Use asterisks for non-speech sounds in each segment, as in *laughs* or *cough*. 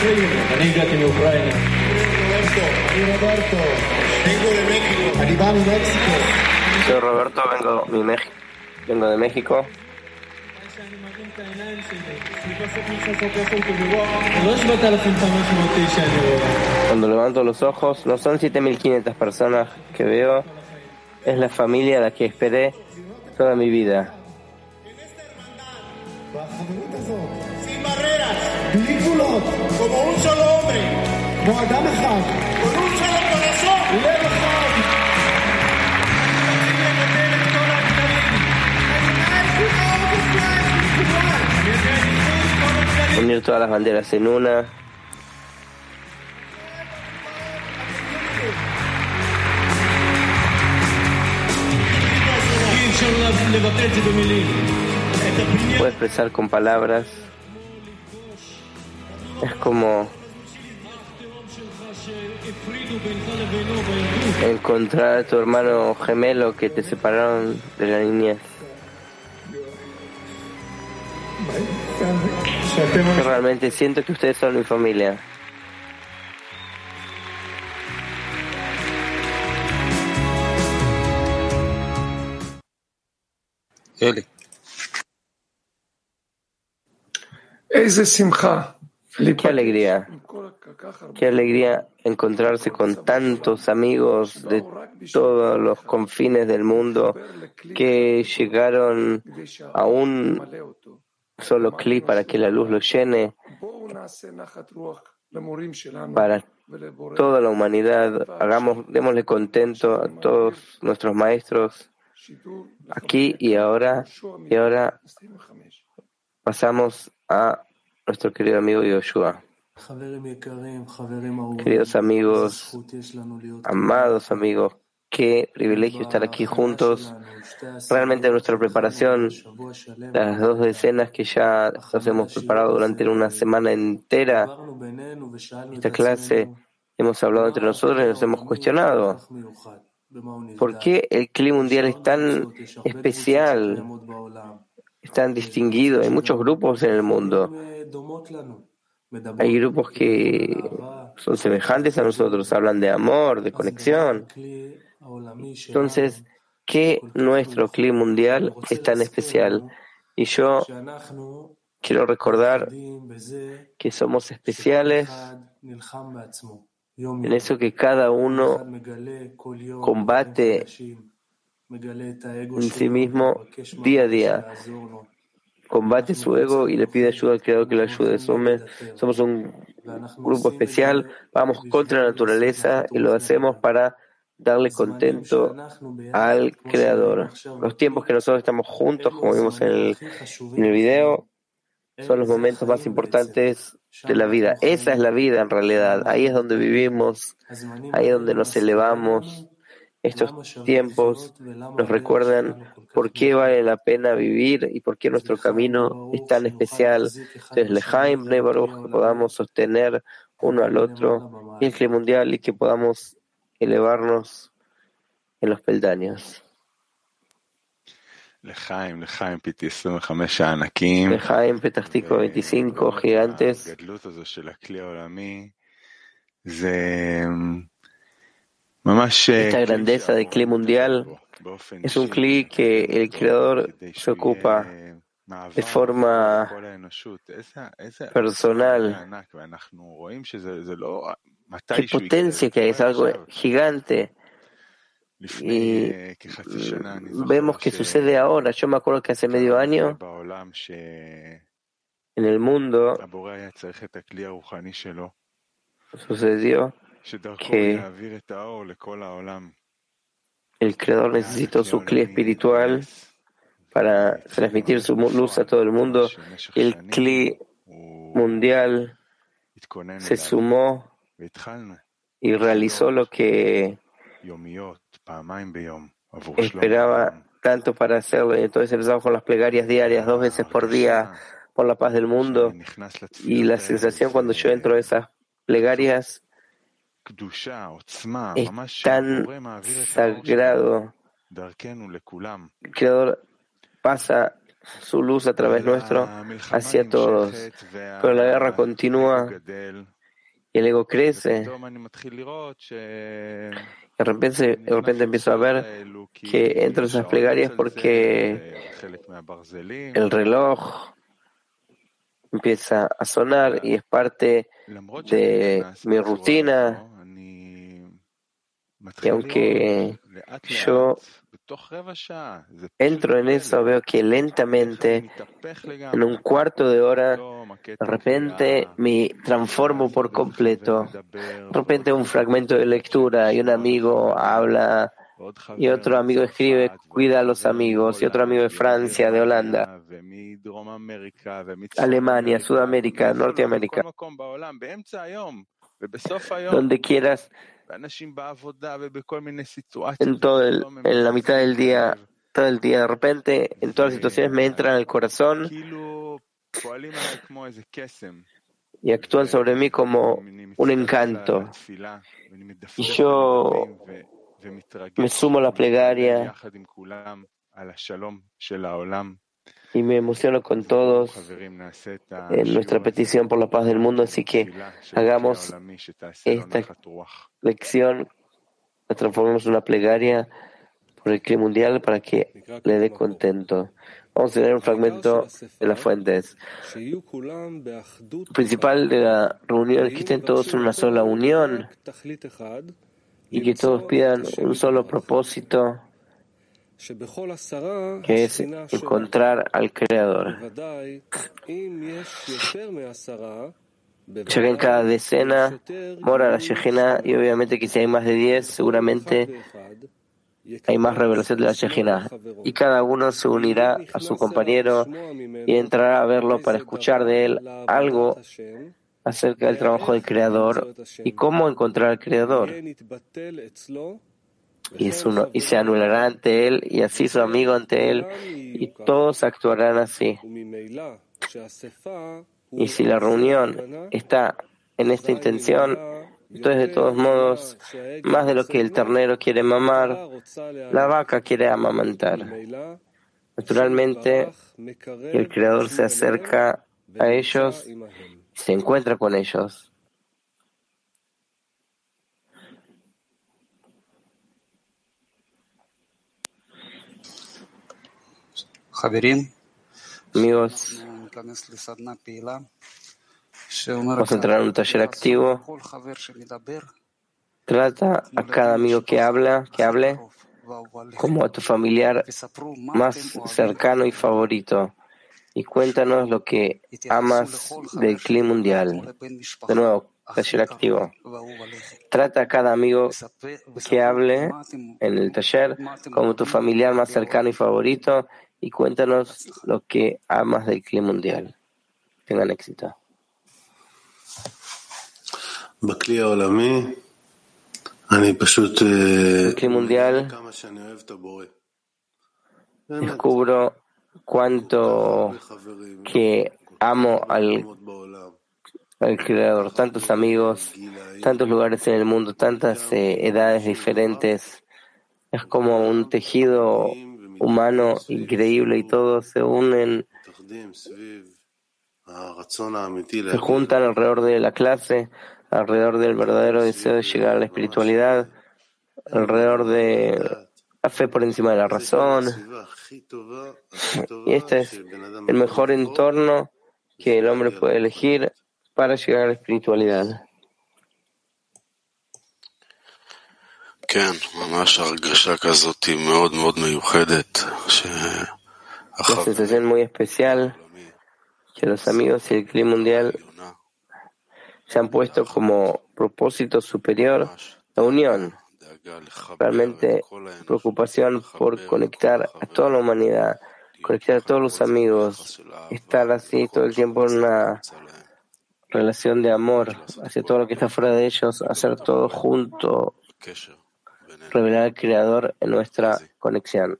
Anígrate. Roberto, vengo de México. Arribami, Soy Roberto, vengo de México. Cuando levanto los ojos, no son 7.500 personas que veo, es la familia a la que esperé toda mi vida. Sin barreras como un solo hombre, con un solo corazón, unir todas las banderas en una. Puede expresar con palabras. Es como encontrar a tu hermano gemelo que te separaron de la niñez. Realmente siento que ustedes son mi familia. Eli. Es de Simcha. Qué alegría, qué alegría encontrarse con tantos amigos de todos los confines del mundo que llegaron a un solo clic para que la luz lo llene para toda la humanidad. Hagamos, démosle contento a todos nuestros maestros aquí y ahora. Y ahora pasamos a nuestro querido amigo Yoshua. Queridos amigos, amados amigos, qué privilegio estar aquí juntos. Realmente nuestra preparación, las dos decenas que ya nos hemos preparado durante una semana entera, esta clase, hemos hablado entre nosotros y nos hemos cuestionado. ¿Por qué el clima mundial es tan especial, es tan distinguido? Hay muchos grupos en el mundo. Hay grupos que son semejantes a nosotros, hablan de amor, de conexión. Entonces, ¿qué nuestro clima mundial es tan especial? Y yo quiero recordar que somos especiales en eso que cada uno combate en sí mismo día a día. Combate su ego y le pide ayuda al Creador que lo ayude. Somos, somos un grupo especial, vamos contra la naturaleza y lo hacemos para darle contento al Creador. Los tiempos que nosotros estamos juntos, como vimos en el, en el video, son los momentos más importantes de la vida. Esa es la vida en realidad. Ahí es donde vivimos, ahí es donde nos elevamos. Estos tiempos nos recuerdan por qué vale la pena vivir y por qué nuestro camino es tan especial. Desde Lejaim Nebaruch, que podamos sostener uno al otro y el clima mundial y que podamos elevarnos en los peldaños. Lehaim, Lejaim, Lejaim, Petartico 25, gigantes. Esta grandeza de cli mundial es un cli que el creador se ocupa de forma personal. Qué potencia que es algo gigante. Y vemos que sucede ahora. Yo me acuerdo que hace medio año en el mundo sucedió que el Creador necesitó su clé espiritual para transmitir su luz a todo el mundo. El clé mundial se sumó y realizó lo que esperaba tanto para hacerlo. Entonces empezamos con las plegarias diarias, dos veces por día, por la paz del mundo. Y la sensación cuando yo entro a esas plegarias es tan sagrado. El Creador pasa su luz a través nuestro hacia todos. Pero la guerra continúa y el ego crece. De repente, de repente empiezo a ver que entro en esas plegarias porque el reloj empieza a sonar y es parte de mi rutina. Y aunque yo entro en eso, veo que lentamente, en un cuarto de hora, de repente me transformo por completo. De repente un fragmento de lectura y un amigo habla y otro amigo escribe, cuida a los amigos, y otro amigo de Francia, de Holanda, Alemania, Sudamérica, Norteamérica, donde quieras, en todo el, en la mitad del día, todo el día, de repente, en todas las situaciones me entran al corazón. Y actúan sobre mí como un encanto. Y yo me sumo a la plegaria y me emociono con todos en nuestra petición por la paz del mundo, así que hagamos esta lección, la transformemos en una plegaria por el clima mundial para que le dé contento. Vamos a tener un fragmento de las fuentes. Principal de la reunión es que estén todos en una sola unión y que todos pidan un solo propósito, que es encontrar al Creador. Ya que en cada decena mora la Shejina y obviamente que si hay más de diez, seguramente hay más revelación de la Shejina. Y cada uno se unirá a su compañero y entrará a verlo para escuchar de él algo acerca del trabajo del Creador y cómo encontrar al Creador. Y, uno, y se anulará ante él y así su amigo ante él y todos actuarán así. Y si la reunión está en esta intención, entonces de todos modos, más de lo que el ternero quiere mamar, la vaca quiere amamantar. Naturalmente, el Creador se acerca a ellos se encuentra con ellos. Amigos, vamos a entrar en un taller activo. Trata a cada amigo que habla, que hable, como a tu familiar más cercano y favorito y cuéntanos lo que amas del clima mundial. De nuevo, taller activo. Trata a cada amigo que hable en el taller como tu familiar más cercano y favorito y cuéntanos lo que amas del clima mundial. Tengan éxito. El clima mundial *laughs* descubro cuánto que amo al, al Creador, tantos amigos, tantos lugares en el mundo, tantas eh, edades diferentes. Es como un tejido humano increíble y todos se unen, se juntan alrededor de la clase, alrededor del verdadero deseo de llegar a la espiritualidad, alrededor de la fe por encima de la razón. Y este es el mejor entorno que el hombre puede elegir para llegar a la espiritualidad. Sensación muy especial que los amigos y el clima mundial se han puesto como propósito superior la unión realmente preocupación por conectar a toda la humanidad, conectar a todos los amigos, estar así todo el tiempo en una relación de amor hacia todo lo que está fuera de ellos, hacer todo junto, revelar al Creador en nuestra conexión.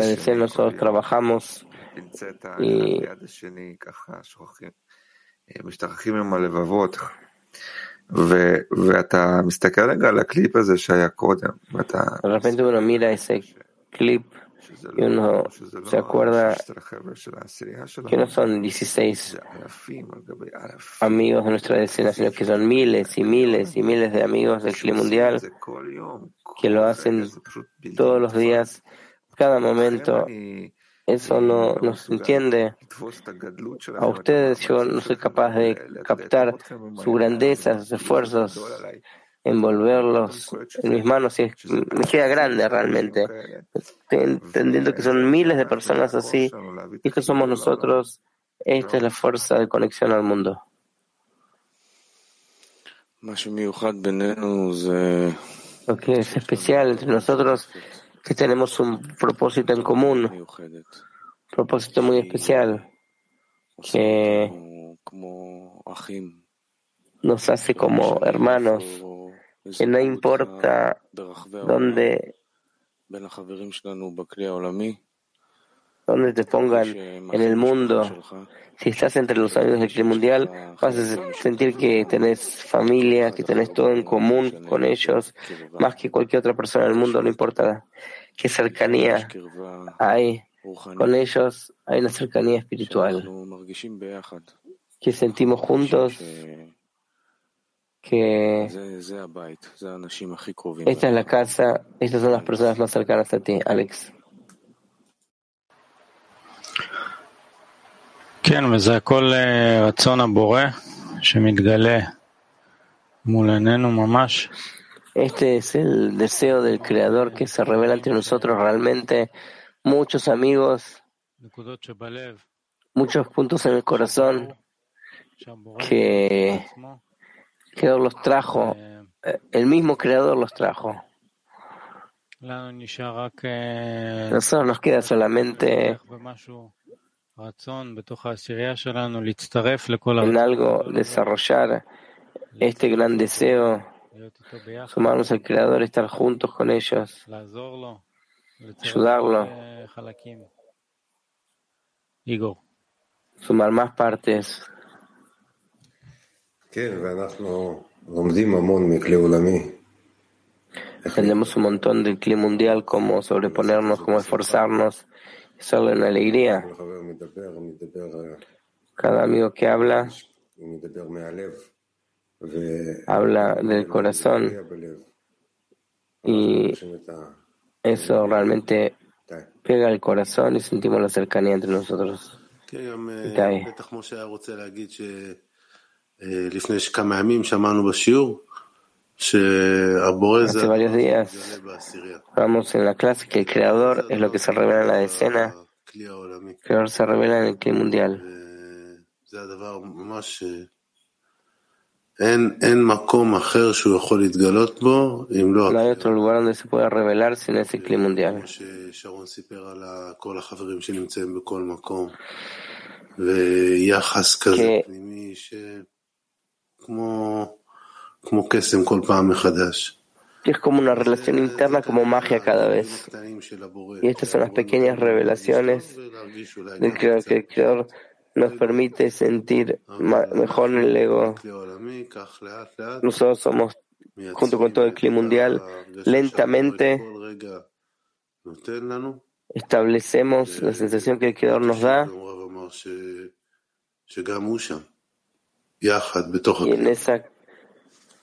Decena nosotros trabajamos y de repente uno mira ese clip y uno se acuerda que no son 16 amigos de nuestra decena, sino que son miles y miles y miles de amigos del clima mundial que lo hacen todos los días, cada momento. Eso no, no se entiende. A ustedes yo no soy capaz de captar su grandeza, sus esfuerzos, envolverlos en mis manos y me queda grande realmente. Entendiendo que son miles de personas así y que somos nosotros. Esta es la fuerza de conexión al mundo. Lo que es especial entre nosotros que tenemos un propósito en común, propósito muy especial que nos hace como hermanos, que no importa dónde, dónde te pongan en el mundo, si estás entre los amigos del clima mundial, vas a sentir que tenés familia, que tenés todo en común con ellos, más que cualquier otra persona del mundo, no importa qué cercanía hay con ellos, hay una cercanía espiritual. que sentimos juntos que esta es la casa, estas son las personas más cercanas a ti, Alex. כן, וזה הכל רצון הבורא שמתגלה מול עינינו ממש. Este es el deseo del Creador que se revela entre nosotros realmente. Muchos amigos, muchos puntos en el corazón que Creador los trajo, el mismo Creador los trajo. Nosotros nos queda solamente en algo desarrollar este gran deseo, sumarnos al Creador, estar juntos con ellos, ayudarlo, sumar más partes. Aprendemos un montón del clima mundial, cómo sobreponernos, cómo esforzarnos, hacerlo en alegría. Cada amigo que habla, habla del corazón. y eso realmente pega el corazón y sentimos la cercanía entre nosotros. Hace varios días vamos en la clase que el creador es lo que se revela en la decena, el creador se revela en el clima mundial. No hay otro lugar donde se pueda revelar sin ese clima mundial. Que es como una relación interna, como magia cada vez. Y estas son las pequeñas revelaciones del creador, que el creador nos permite sentir mejor en el ego. Nosotros somos, junto con todo el clima mundial, lentamente establecemos la sensación que el creador nos da y en, esa,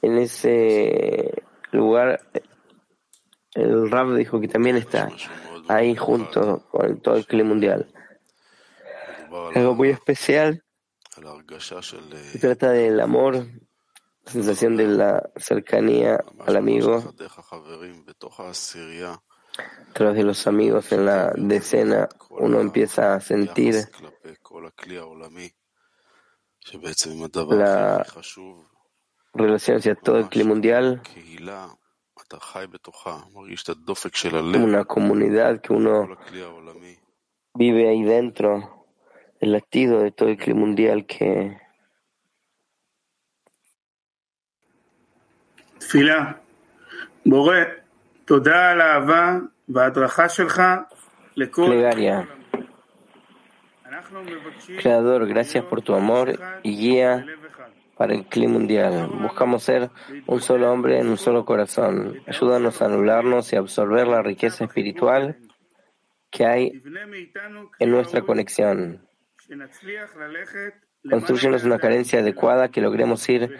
en ese lugar el Rab dijo que también está ahí junto con todo el clima mundial. Algo muy especial. Se trata del amor, la sensación de la cercanía al amigo. A través de los amigos en la decena, uno empieza a sentir la relación hacia todo el clima mundial, una comunidad que uno vive ahí dentro, el latido de todo el clima mundial que Fila, Plegaria. Creador, gracias por tu amor y guía para el clima mundial. Buscamos ser un solo hombre en un solo corazón. Ayúdanos a anularnos y absorber la riqueza espiritual que hay en nuestra conexión. Construyenos una carencia adecuada que logremos ir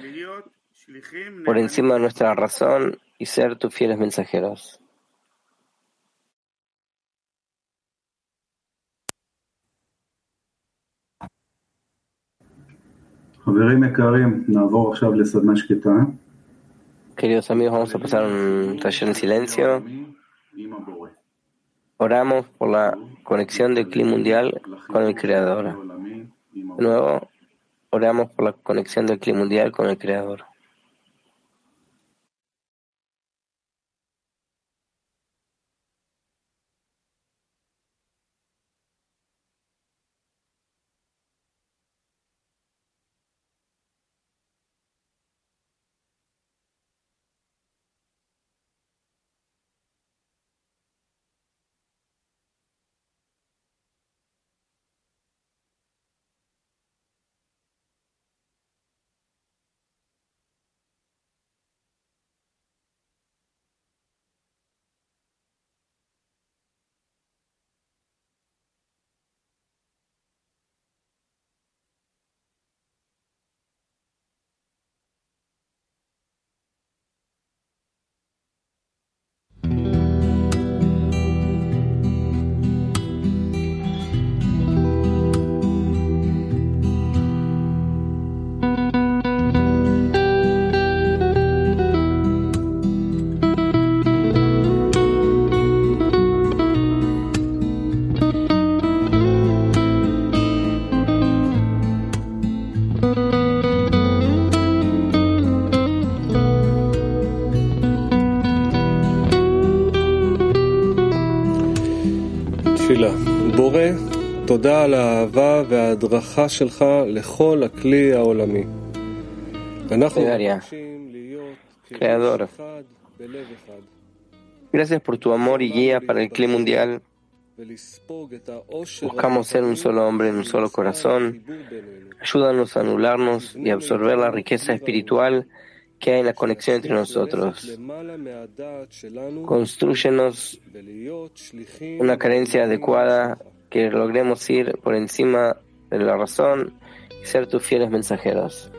por encima de nuestra razón y ser tus fieles mensajeros. Queridos amigos, vamos a pasar un taller en silencio. Oramos por la conexión del clima mundial con el Creador. De nuevo, oramos por la conexión del clima mundial con el Creador. Creador, gracias por tu amor y guía para el clima mundial. Buscamos ser un solo hombre en un solo corazón. Ayúdanos a anularnos y absorber la riqueza espiritual que hay en la conexión entre nosotros. Construyenos una carencia adecuada que logremos ir por encima de la razón y ser tus fieles mensajeros.